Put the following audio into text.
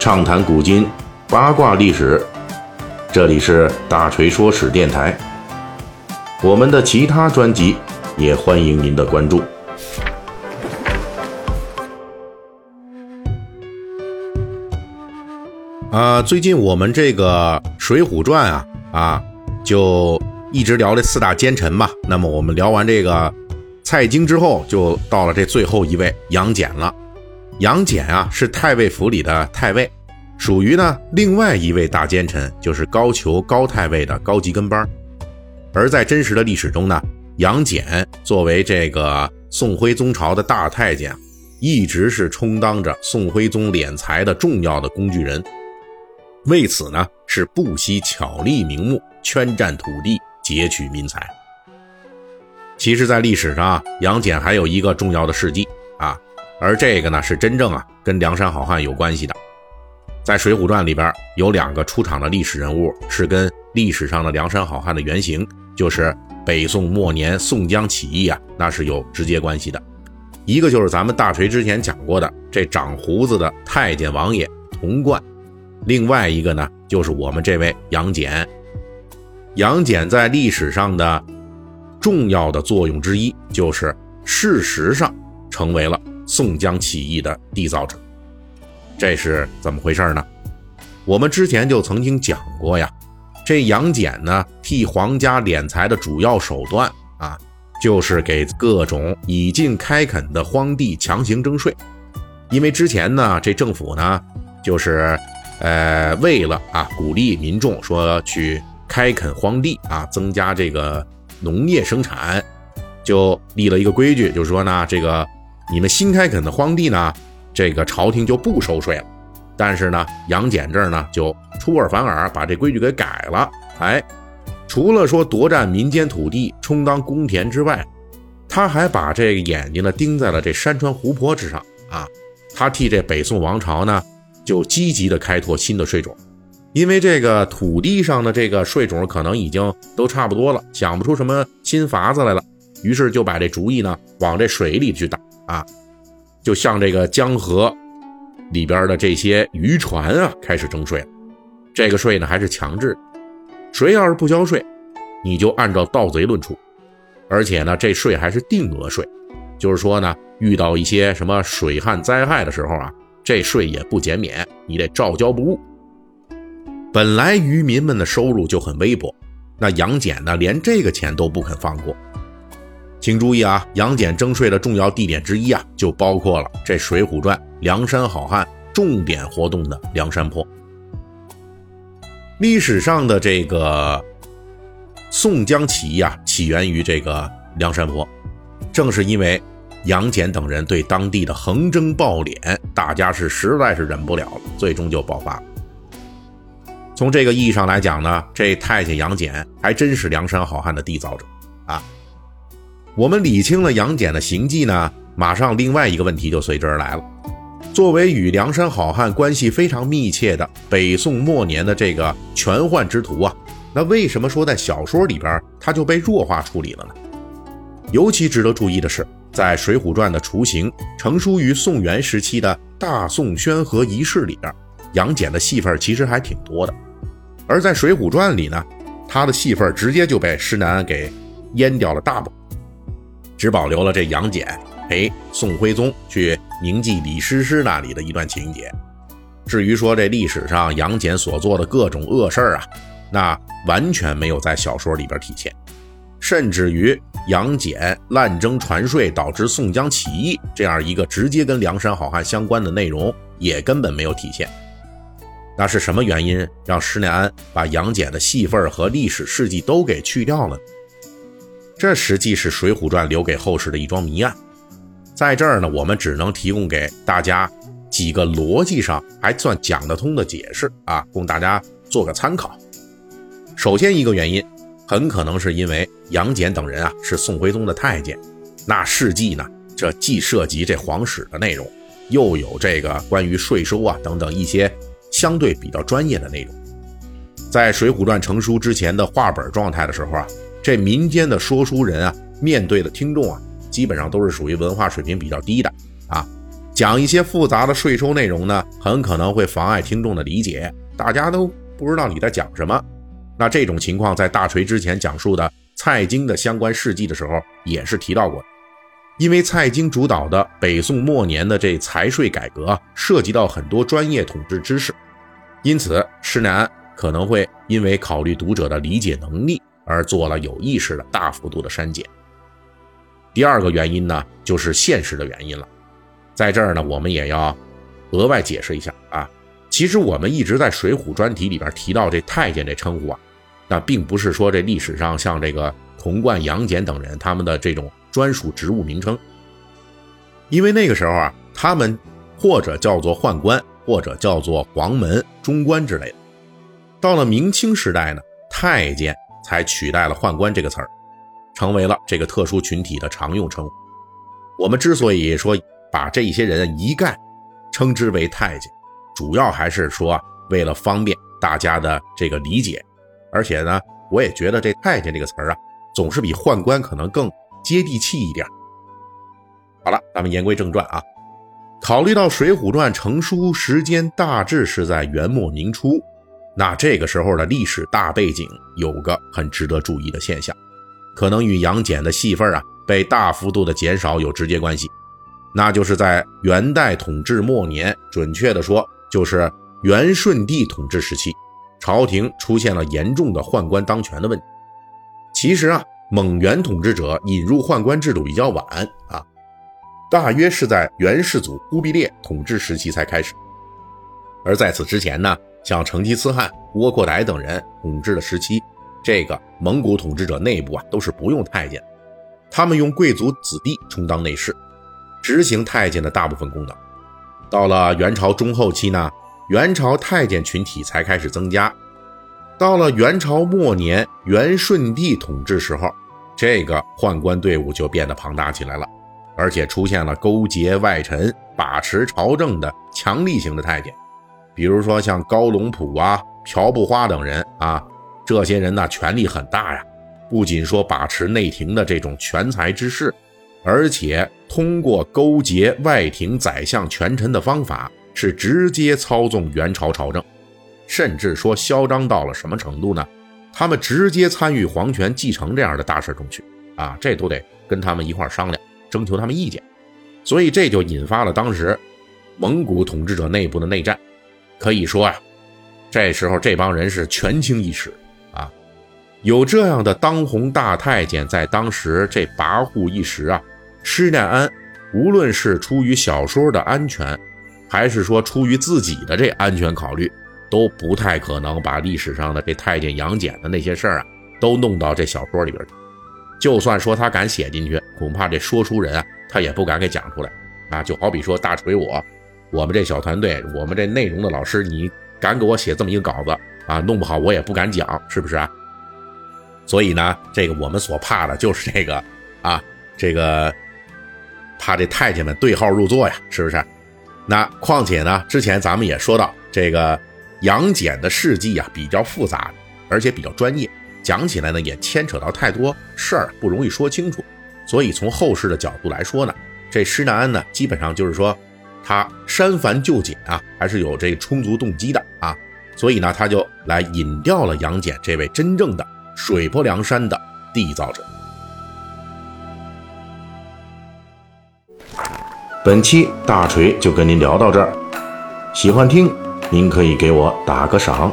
畅谈古今，八卦历史。这里是大锤说史电台。我们的其他专辑也欢迎您的关注。啊，最近我们这个《水浒传》啊啊，就一直聊这四大奸臣嘛。那么我们聊完这个蔡京之后，就到了这最后一位杨戬了。杨戬啊，是太尉府里的太尉，属于呢另外一位大奸臣，就是高俅高太尉的高级跟班。而在真实的历史中呢，杨戬作为这个宋徽宗朝的大太监，一直是充当着宋徽宗敛财的重要的工具人，为此呢是不惜巧立名目，圈占土地，劫取民财。其实，在历史上，杨戬还有一个重要的事迹啊。而这个呢，是真正啊跟梁山好汉有关系的。在《水浒传》里边，有两个出场的历史人物，是跟历史上的梁山好汉的原型，就是北宋末年宋江起义啊，那是有直接关系的。一个就是咱们大锤之前讲过的这长胡子的太监王爷童贯，另外一个呢，就是我们这位杨戬。杨戬在历史上的重要的作用之一，就是事实上成为了。宋江起义的缔造者，这是怎么回事呢？我们之前就曾经讲过呀，这杨戬呢替皇家敛财的主要手段啊，就是给各种已尽开垦的荒地强行征税。因为之前呢，这政府呢就是呃为了啊鼓励民众说去开垦荒地啊，增加这个农业生产，就立了一个规矩，就是说呢这个。你们新开垦的荒地呢，这个朝廷就不收税了。但是呢，杨戬这儿呢就出尔反尔，把这规矩给改了。哎，除了说夺占民间土地、充当公田之外，他还把这个眼睛呢盯在了这山川湖泊之上啊。他替这北宋王朝呢就积极的开拓新的税种，因为这个土地上的这个税种可能已经都差不多了，想不出什么新法子来了，于是就把这主意呢往这水里去打。啊，就像这个江河里边的这些渔船啊，开始征税了。这个税呢还是强制，谁要是不交税，你就按照盗贼论处。而且呢，这税还是定额税，就是说呢，遇到一些什么水旱灾害的时候啊，这税也不减免，你得照交不误。本来渔民们的收入就很微薄，那杨戬呢，连这个钱都不肯放过。请注意啊，杨戬征税的重要地点之一啊，就包括了这《水浒传》梁山好汉重点活动的梁山坡。历史上的这个宋江起义啊，起源于这个梁山坡，正是因为杨戬等人对当地的横征暴敛，大家是实在是忍不了了，最终就爆发。从这个意义上来讲呢，这太监杨戬还真是梁山好汉的缔造者啊。我们理清了杨戬的行迹呢，马上另外一个问题就随之而来了。作为与梁山好汉关系非常密切的北宋末年的这个权宦之徒啊，那为什么说在小说里边他就被弱化处理了呢？尤其值得注意的是，在《水浒传》的雏形成书于宋元时期的大宋宣和仪式里边，杨戬的戏份其实还挺多的。而在《水浒传》里呢，他的戏份直接就被施耐庵给淹掉了大部分。只保留了这杨戬陪宋徽宗去宁记李师师那里的一段情节。至于说这历史上杨戬所做的各种恶事儿啊，那完全没有在小说里边体现，甚至于杨戬滥征船税导致宋江起义这样一个直接跟梁山好汉相关的内容也根本没有体现。那是什么原因让施耐庵把杨戬的戏份和历史事迹都给去掉了？这实际是《水浒传》留给后世的一桩谜案，在这儿呢，我们只能提供给大家几个逻辑上还算讲得通的解释啊，供大家做个参考。首先，一个原因很可能是因为杨戬等人啊是宋徽宗的太监，那事迹呢，这既涉及这皇室的内容，又有这个关于税收啊等等一些相对比较专业的内容。在《水浒传》成书之前的话本状态的时候啊。这民间的说书人啊，面对的听众啊，基本上都是属于文化水平比较低的啊，讲一些复杂的税收内容呢，很可能会妨碍听众的理解，大家都不知道你在讲什么。那这种情况在大锤之前讲述的蔡京的相关事迹的时候也是提到过。因为蔡京主导的北宋末年的这财税改革涉及到很多专业统治知识，因此施耐庵可能会因为考虑读者的理解能力而做了有意识的大幅度的删减。第二个原因呢，就是现实的原因了。在这儿呢，我们也要额外解释一下啊。其实我们一直在《水浒》专题里边提到这太监这称呼啊，那并不是说这历史上像这个童贯、杨戬等人他们的这种。专属职务名称，因为那个时候啊，他们或者叫做宦官，或者叫做黄门、中官之类的。到了明清时代呢，太监才取代了宦官这个词儿，成为了这个特殊群体的常用称呼。我们之所以说把这一些人一概称之为太监，主要还是说为了方便大家的这个理解，而且呢，我也觉得这太监这个词儿啊，总是比宦官可能更。接地气一点。好了，咱们言归正传啊。考虑到《水浒传》成书时间大致是在元末明初，那这个时候的历史大背景有个很值得注意的现象，可能与杨戬的戏份啊被大幅度的减少有直接关系。那就是在元代统治末年，准确的说，就是元顺帝统治时期，朝廷出现了严重的宦官当权的问题。其实啊。蒙元统治者引入宦官制度比较晚啊，大约是在元世祖忽必烈统治时期才开始。而在此之前呢，像成吉思汗、窝阔台等人统治的时期，这个蒙古统治者内部啊都是不用太监，他们用贵族子弟充当内侍，执行太监的大部分功能。到了元朝中后期呢，元朝太监群体才开始增加。到了元朝末年，元顺帝统治时候，这个宦官队伍就变得庞大起来了，而且出现了勾结外臣、把持朝政的强力型的太监，比如说像高龙普啊、朴不花等人啊，这些人呢权力很大呀，不仅说把持内廷的这种权才之势，而且通过勾结外廷宰相权臣的方法，是直接操纵元朝朝政。甚至说嚣张到了什么程度呢？他们直接参与皇权继承这样的大事中去啊，这都得跟他们一块商量，征求他们意见。所以这就引发了当时蒙古统治者内部的内战。可以说啊，这时候这帮人是权倾一时啊。有这样的当红大太监在当时这跋扈一时啊，施耐庵无论是出于小说的安全，还是说出于自己的这安全考虑。都不太可能把历史上的这太监杨戬的那些事儿啊，都弄到这小说里边去。就算说他敢写进去，恐怕这说书人啊，他也不敢给讲出来啊。就好比说大锤我，我们这小团队，我们这内容的老师，你敢给我写这么一个稿子啊？弄不好我也不敢讲，是不是啊？所以呢，这个我们所怕的就是这个啊，这个怕这太监们对号入座呀，是不是？那况且呢，之前咱们也说到这个。杨戬的事迹啊比较复杂，而且比较专业，讲起来呢也牵扯到太多事儿，不容易说清楚。所以从后世的角度来说呢，这施耐庵呢基本上就是说，他删繁就简啊，还是有这充足动机的啊。所以呢，他就来引掉了杨戬这位真正的水泊梁山的缔造者。本期大锤就跟您聊到这儿，喜欢听。您可以给我打个赏。